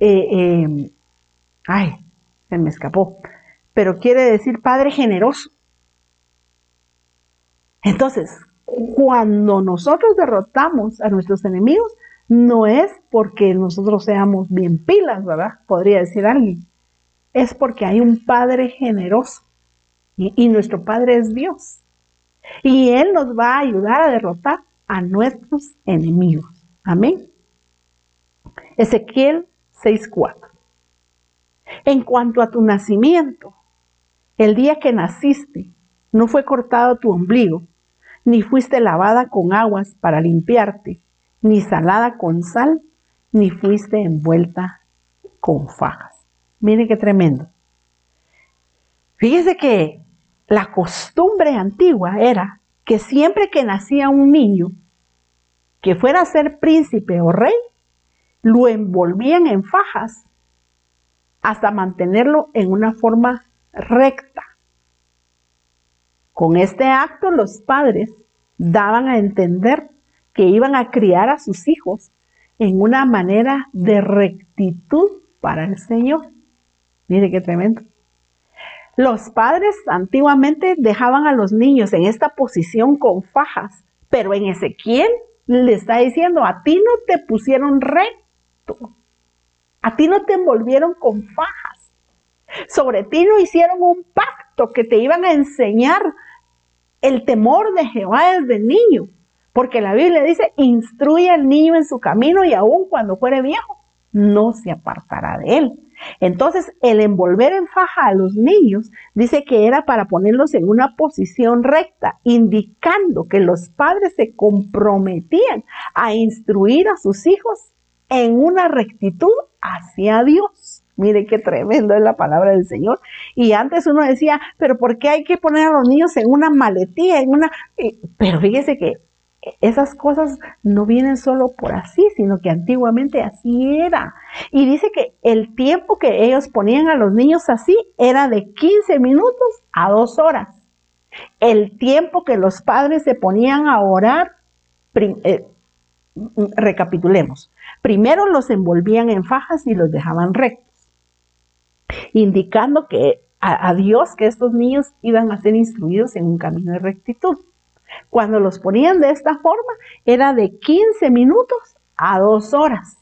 eh, eh, ay, se me escapó, pero quiere decir Padre generoso. Entonces, cuando nosotros derrotamos a nuestros enemigos, no es porque nosotros seamos bien pilas, ¿verdad? Podría decir alguien. Es porque hay un Padre generoso y, y nuestro Padre es Dios. Y Él nos va a ayudar a derrotar a nuestros enemigos. Amén. Ezequiel 6.4. En cuanto a tu nacimiento, el día que naciste, no fue cortado tu ombligo, ni fuiste lavada con aguas para limpiarte, ni salada con sal, ni fuiste envuelta con fajas. Mire qué tremendo. Fíjese que la costumbre antigua era que siempre que nacía un niño que fuera a ser príncipe o rey, lo envolvían en fajas hasta mantenerlo en una forma recta. Con este acto los padres daban a entender que iban a criar a sus hijos en una manera de rectitud para el Señor. Mire qué tremendo. Los padres antiguamente dejaban a los niños en esta posición con fajas, pero en Ezequiel le está diciendo, a ti no te pusieron recto, a ti no te envolvieron con fajas, sobre ti no hicieron un pacto que te iban a enseñar el temor de Jehová desde niño, porque la Biblia dice, instruye al niño en su camino y aun cuando fuere viejo, no se apartará de él. Entonces, el envolver en faja a los niños dice que era para ponerlos en una posición recta, indicando que los padres se comprometían a instruir a sus hijos en una rectitud hacia Dios. Mire qué tremendo es la palabra del Señor. Y antes uno decía, pero ¿por qué hay que poner a los niños en una maletía, en una... Pero fíjese que esas cosas no vienen solo por así, sino que antiguamente así era. Y dice que el tiempo que ellos ponían a los niños así era de 15 minutos a dos horas. El tiempo que los padres se ponían a orar, eh, recapitulemos. Primero los envolvían en fajas y los dejaban rectos, indicando que a Dios que estos niños iban a ser instruidos en un camino de rectitud. Cuando los ponían de esta forma, era de 15 minutos a dos horas.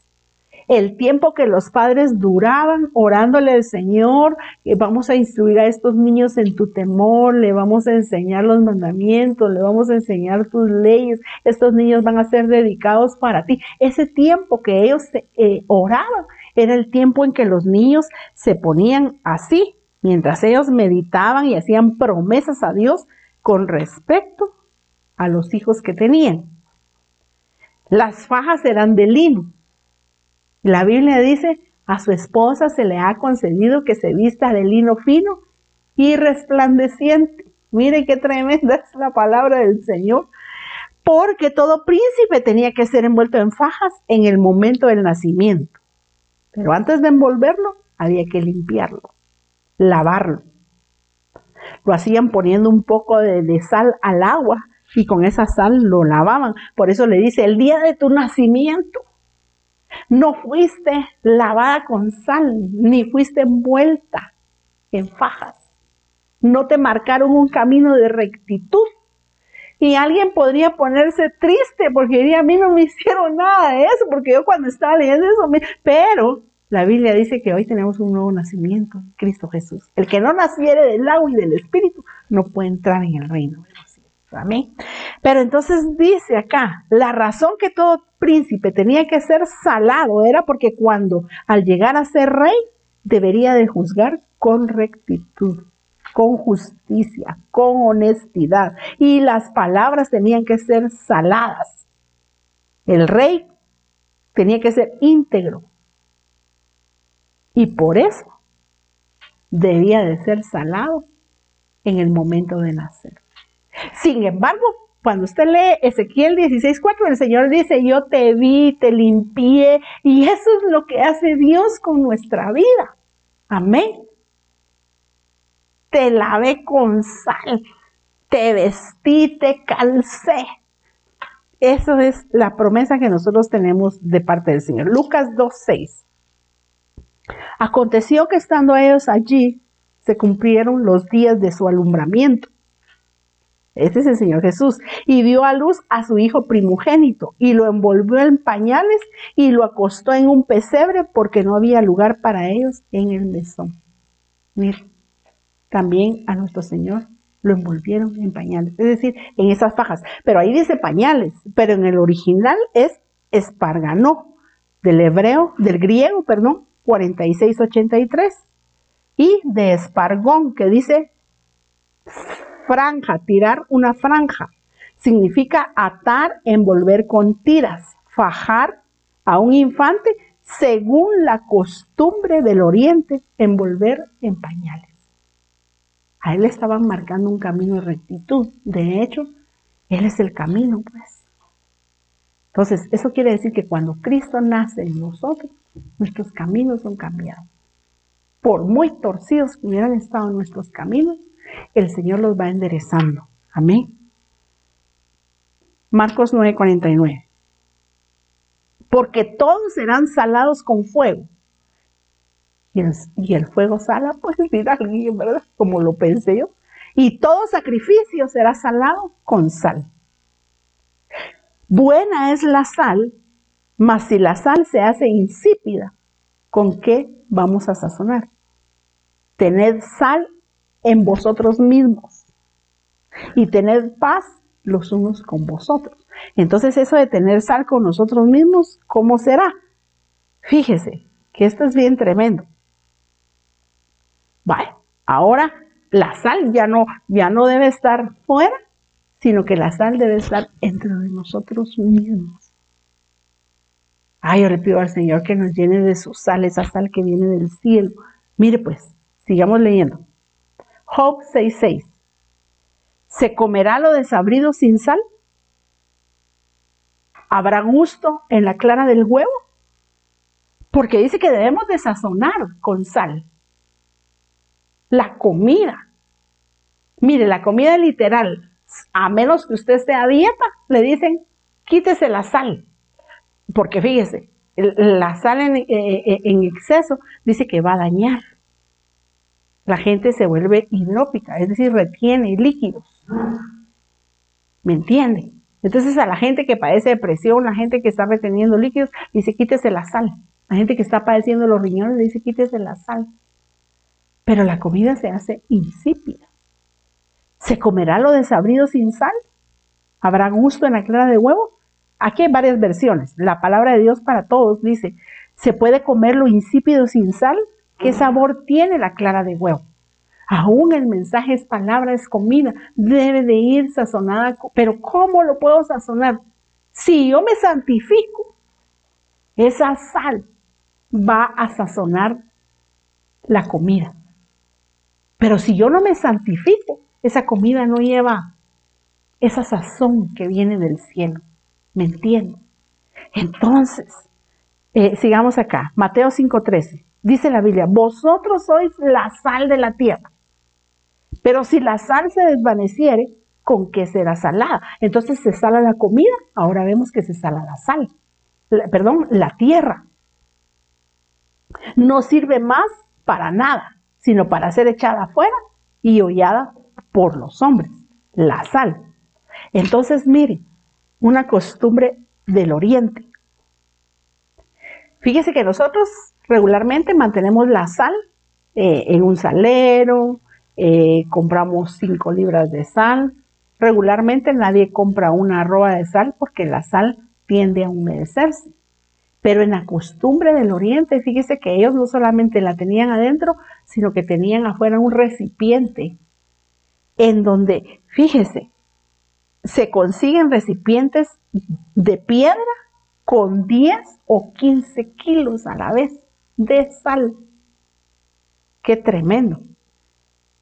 El tiempo que los padres duraban orándole al Señor, vamos a instruir a estos niños en tu temor, le vamos a enseñar los mandamientos, le vamos a enseñar tus leyes, estos niños van a ser dedicados para ti. Ese tiempo que ellos eh, oraban era el tiempo en que los niños se ponían así, mientras ellos meditaban y hacían promesas a Dios con respecto a los hijos que tenían. Las fajas eran de lino. La Biblia dice, a su esposa se le ha concedido que se vista de lino fino y resplandeciente. Miren qué tremenda es la palabra del Señor. Porque todo príncipe tenía que ser envuelto en fajas en el momento del nacimiento. Pero antes de envolverlo, había que limpiarlo, lavarlo. Lo hacían poniendo un poco de, de sal al agua y con esa sal lo lavaban. Por eso le dice, el día de tu nacimiento no fuiste lavada con sal, ni fuiste envuelta en fajas. No te marcaron un camino de rectitud. Y alguien podría ponerse triste porque diría, a mí no me hicieron nada de eso, porque yo cuando estaba leyendo eso, me... pero la Biblia dice que hoy tenemos un nuevo nacimiento, Cristo Jesús. El que no naciere del agua y del Espíritu no puede entrar en el reino de Amén. Pero entonces dice acá, la razón que todo príncipe tenía que ser salado era porque cuando al llegar a ser rey debería de juzgar con rectitud, con justicia, con honestidad y las palabras tenían que ser saladas. El rey tenía que ser íntegro y por eso debía de ser salado en el momento de nacer. Sin embargo, cuando usted lee Ezequiel 16:4, el Señor dice, yo te vi, te limpié, y eso es lo que hace Dios con nuestra vida. Amén. Te lavé con sal, te vestí, te calcé. Eso es la promesa que nosotros tenemos de parte del Señor. Lucas 2:6. Aconteció que estando ellos allí, se cumplieron los días de su alumbramiento ese es el Señor Jesús. Y dio a luz a su hijo primogénito y lo envolvió en pañales y lo acostó en un pesebre porque no había lugar para ellos en el mesón. Mira, también a nuestro Señor lo envolvieron en pañales, es decir, en esas fajas. Pero ahí dice pañales, pero en el original es esparganó, del hebreo, del griego, perdón, 4683. Y de espargón, que dice franja, tirar una franja. Significa atar, envolver con tiras, fajar a un infante según la costumbre del oriente envolver en pañales. A él le estaban marcando un camino de rectitud. De hecho, él es el camino, pues. Entonces, eso quiere decir que cuando Cristo nace en nosotros, nuestros caminos son cambiados. Por muy torcidos que hubieran estado nuestros caminos, el Señor los va enderezando. Amén. Marcos 9:49. Porque todos serán salados con fuego. Y el, fuego sala, [LAUGHS] pues dirá alguien, ¿verdad? Como lo pensé yo. Y todo sacrificio será salado con sal. Buena es la sal, mas si la sal se hace insípida, ¿con qué vamos a sazonar? Tened sal en vosotros mismos y tened paz los unos con vosotros. Entonces eso de tener sal con nosotros mismos, ¿cómo será? Fíjese que esto es bien tremendo. Vale, ahora la sal ya no, ya no debe estar fuera, sino que la sal debe estar entre de nosotros mismos. Ay, yo le pido al Señor que nos llene de su sal, esa sal que viene del cielo. Mire pues, sigamos leyendo. Job 6.6. ¿Se comerá lo desabrido sin sal? ¿Habrá gusto en la clara del huevo? Porque dice que debemos de sazonar con sal. La comida. Mire, la comida literal, a menos que usted esté a dieta, le dicen, quítese la sal. Porque fíjese, la sal eh, eh, en exceso dice que va a dañar la gente se vuelve hidrópica, es decir, retiene líquidos. ¿Me entiende? Entonces a la gente que padece depresión, la gente que está reteniendo líquidos, dice quítese la sal. La gente que está padeciendo los riñones dice quítese la sal. Pero la comida se hace insípida. ¿Se comerá lo desabrido sin sal? ¿Habrá gusto en la clara de huevo? Aquí hay varias versiones. La palabra de Dios para todos dice, ¿se puede comer lo insípido sin sal? ¿Qué sabor tiene la clara de huevo? Aún el mensaje es palabra, es comida, debe de ir sazonada, pero ¿cómo lo puedo sazonar? Si yo me santifico, esa sal va a sazonar la comida. Pero si yo no me santifico, esa comida no lleva esa sazón que viene del cielo. ¿Me entiendo? Entonces, eh, sigamos acá, Mateo 5:13. Dice la Biblia, vosotros sois la sal de la tierra. Pero si la sal se desvaneciere, ¿con qué será salada? Entonces se sala la comida, ahora vemos que se sala la sal. perdón, la tierra. No sirve más para nada, sino para ser echada afuera y hollada por los hombres. La sal. Entonces, mire, una costumbre del oriente. Fíjese que nosotros regularmente mantenemos la sal eh, en un salero, eh, compramos 5 libras de sal. Regularmente nadie compra una arroba de sal porque la sal tiende a humedecerse. Pero en la costumbre del oriente, fíjese que ellos no solamente la tenían adentro, sino que tenían afuera un recipiente en donde, fíjese, se consiguen recipientes de piedra con 10 o 15 kilos a la vez de sal. Qué tremendo.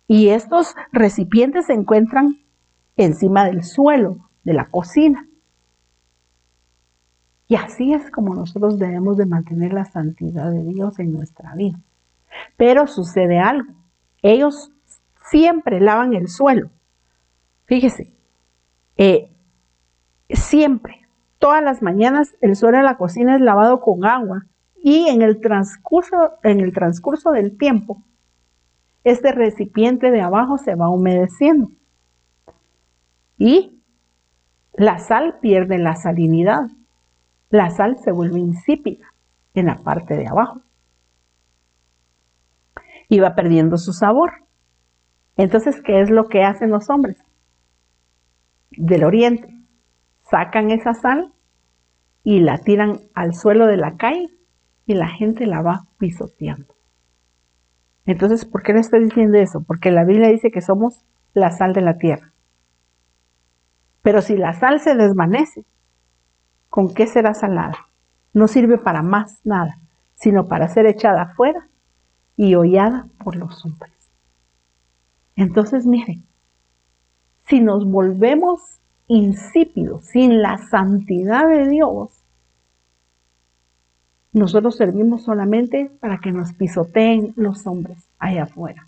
Y estos recipientes se encuentran encima del suelo de la cocina. Y así es como nosotros debemos de mantener la santidad de Dios en nuestra vida. Pero sucede algo. Ellos siempre lavan el suelo. Fíjese, eh, siempre, todas las mañanas el suelo de la cocina es lavado con agua y en el transcurso, en el transcurso del tiempo, este recipiente de abajo se va humedeciendo y la sal pierde la salinidad. La sal se vuelve insípida en la parte de abajo y va perdiendo su sabor. Entonces, ¿qué es lo que hacen los hombres del oriente? Sacan esa sal y la tiran al suelo de la calle y la gente la va pisoteando. Entonces, ¿por qué le estoy diciendo eso? Porque la Biblia dice que somos la sal de la tierra. Pero si la sal se desvanece, ¿con qué será salada? no sirve para más nada, sino para ser echada afuera y hollada por los hombres. Entonces, miren, si nos volvemos insípidos, sin la santidad de Dios, nosotros servimos solamente para que nos pisoteen los hombres allá afuera.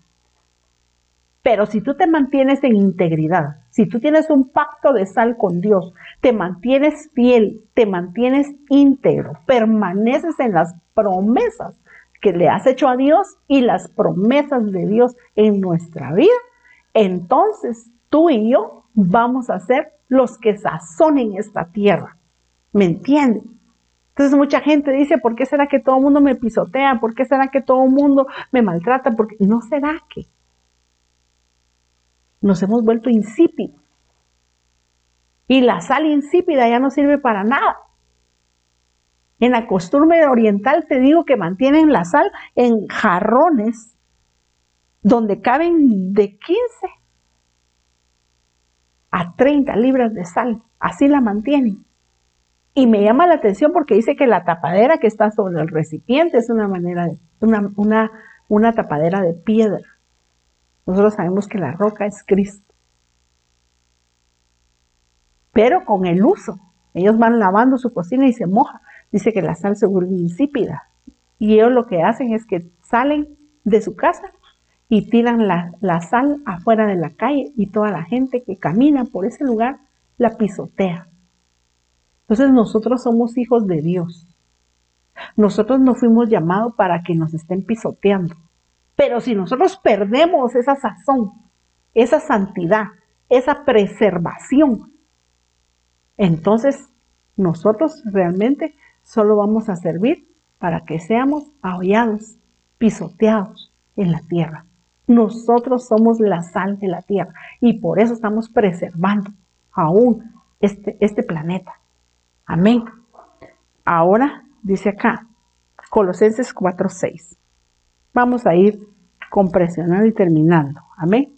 Pero si tú te mantienes en integridad, si tú tienes un pacto de sal con Dios, te mantienes fiel, te mantienes íntegro, permaneces en las promesas que le has hecho a Dios y las promesas de Dios en nuestra vida, entonces tú y yo vamos a ser los que sazonen esta tierra. ¿Me entienden? Entonces mucha gente dice, ¿por qué será que todo el mundo me pisotea? ¿Por qué será que todo el mundo me maltrata? Porque no será que nos hemos vuelto insípidos. Y la sal insípida ya no sirve para nada. En la costumbre oriental te digo que mantienen la sal en jarrones donde caben de 15 a 30 libras de sal. Así la mantienen. Y me llama la atención porque dice que la tapadera que está sobre el recipiente es una manera de, una, una, tapadera de piedra. Nosotros sabemos que la roca es Cristo. Pero con el uso, ellos van lavando su cocina y se moja. Dice que la sal se vuelve insípida. Y ellos lo que hacen es que salen de su casa y tiran la, la, sal afuera de la calle y toda la gente que camina por ese lugar la pisotea. Entonces nosotros somos hijos de Dios. Nosotros no fuimos llamados para que nos estén pisoteando. Pero si nosotros perdemos esa sazón, esa santidad, esa preservación, entonces nosotros realmente solo vamos a servir para que seamos ahollados, pisoteados en la tierra. Nosotros somos la sal de la tierra y por eso estamos preservando aún este, este planeta. Amén. Ahora dice acá, Colosenses 4:6. Vamos a ir compresionando y terminando. Amén.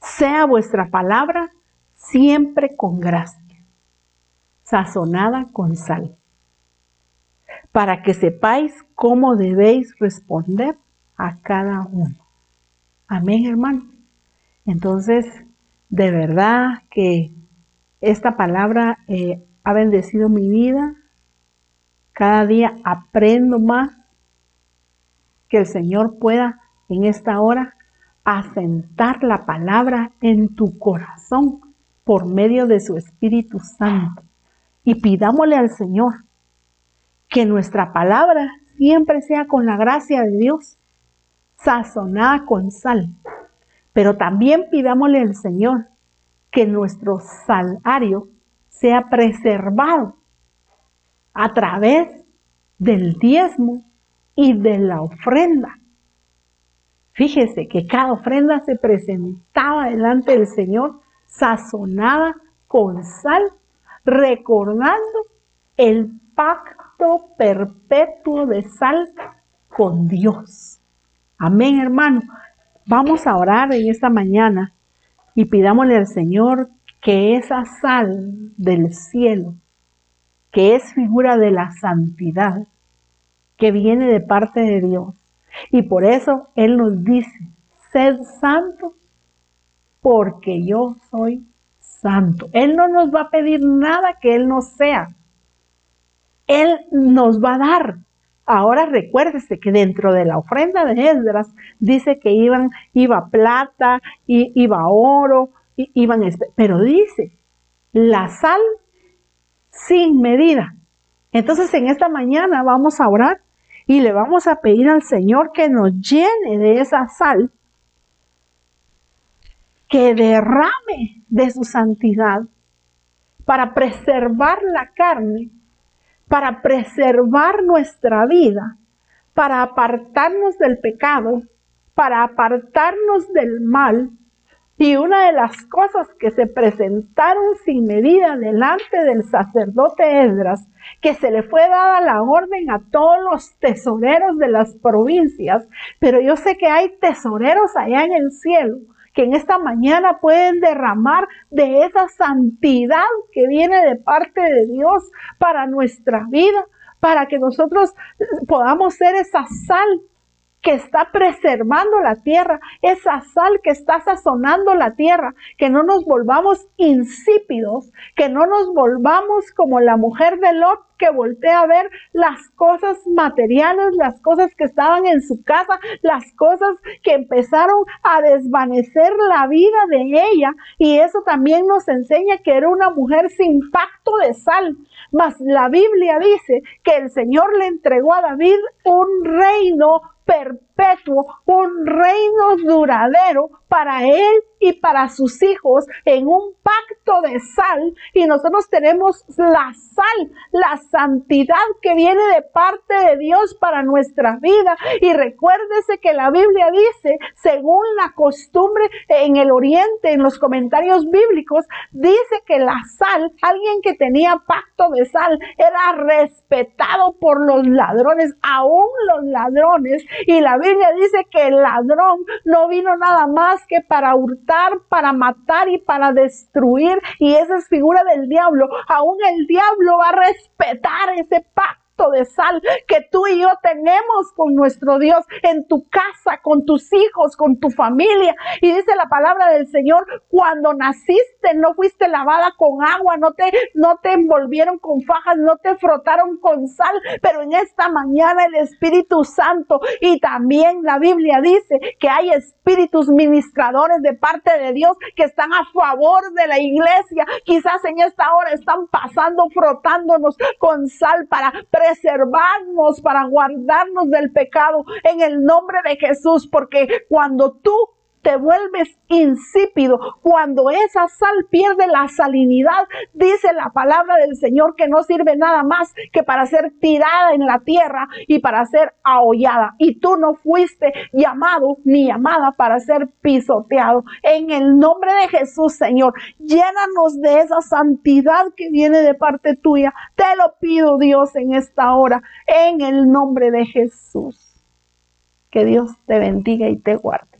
Sea vuestra palabra siempre con gracia, sazonada con sal, para que sepáis cómo debéis responder a cada uno. Amén, hermano. Entonces, de verdad que esta palabra eh, ha bendecido mi vida. Cada día aprendo más que el Señor pueda en esta hora asentar la palabra en tu corazón por medio de su Espíritu Santo. Y pidámosle al Señor que nuestra palabra siempre sea con la gracia de Dios sazonada con sal. Pero también pidámosle al Señor que nuestro salario sea preservado a través del diezmo y de la ofrenda. Fíjese que cada ofrenda se presentaba delante del Señor sazonada con sal, recordando el pacto perpetuo de sal con Dios. Amén, hermano. Vamos a orar en esta mañana y pidámosle al Señor que esa sal del cielo, que es figura de la santidad, que viene de parte de Dios, y por eso Él nos dice, sed santos porque yo soy santo. Él no nos va a pedir nada que Él no sea. Él nos va a dar Ahora recuérdese que dentro de la ofrenda de Esdras dice que iban, iba plata, iba oro, iban, pero dice la sal sin medida. Entonces en esta mañana vamos a orar y le vamos a pedir al Señor que nos llene de esa sal, que derrame de su santidad para preservar la carne para preservar nuestra vida, para apartarnos del pecado, para apartarnos del mal. Y una de las cosas que se presentaron sin medida delante del sacerdote Esdras, que se le fue dada la orden a todos los tesoreros de las provincias, pero yo sé que hay tesoreros allá en el cielo que en esta mañana pueden derramar de esa santidad que viene de parte de Dios para nuestra vida, para que nosotros podamos ser esa sal que está preservando la tierra, esa sal que está sazonando la tierra, que no nos volvamos insípidos, que no nos volvamos como la mujer de Lot que voltea a ver las cosas materiales, las cosas que estaban en su casa, las cosas que empezaron a desvanecer la vida de ella. Y eso también nos enseña que era una mujer sin pacto de sal. Mas la Biblia dice que el Señor le entregó a David un reino súper perpetuo, un reino duradero para él y para sus hijos en un pacto de sal. Y nosotros tenemos la sal, la santidad que viene de parte de Dios para nuestra vida. Y recuérdese que la Biblia dice, según la costumbre en el oriente, en los comentarios bíblicos, dice que la sal, alguien que tenía pacto de sal, era respetado por los ladrones, aún los ladrones. Y la Biblia dice que el ladrón no vino nada más que para hurtar, para matar y para destruir. Y esa es figura del diablo. Aún el diablo va a respetar ese pacto de sal que tú y yo tenemos con nuestro Dios en tu casa, con tus hijos, con tu familia. Y dice la palabra del Señor, cuando naciste no fuiste lavada con agua, no te, no te envolvieron con fajas, no te frotaron con sal, pero en esta mañana el Espíritu Santo y también la Biblia dice que hay espíritus ministradores de parte de Dios que están a favor de la iglesia. Quizás en esta hora están pasando frotándonos con sal para preservarnos, para guardarnos del pecado en el nombre de Jesús, porque cuando tú te vuelves insípido, cuando esa sal pierde la salinidad, dice la palabra del Señor que no sirve nada más que para ser tirada en la tierra y para ser ahollada. Y tú no fuiste llamado ni llamada para ser pisoteado. En el nombre de Jesús, Señor, llénanos de esa santidad que viene de parte tuya. Te lo pido, Dios, en esta hora, en el nombre de Jesús. Que Dios te bendiga y te guarde.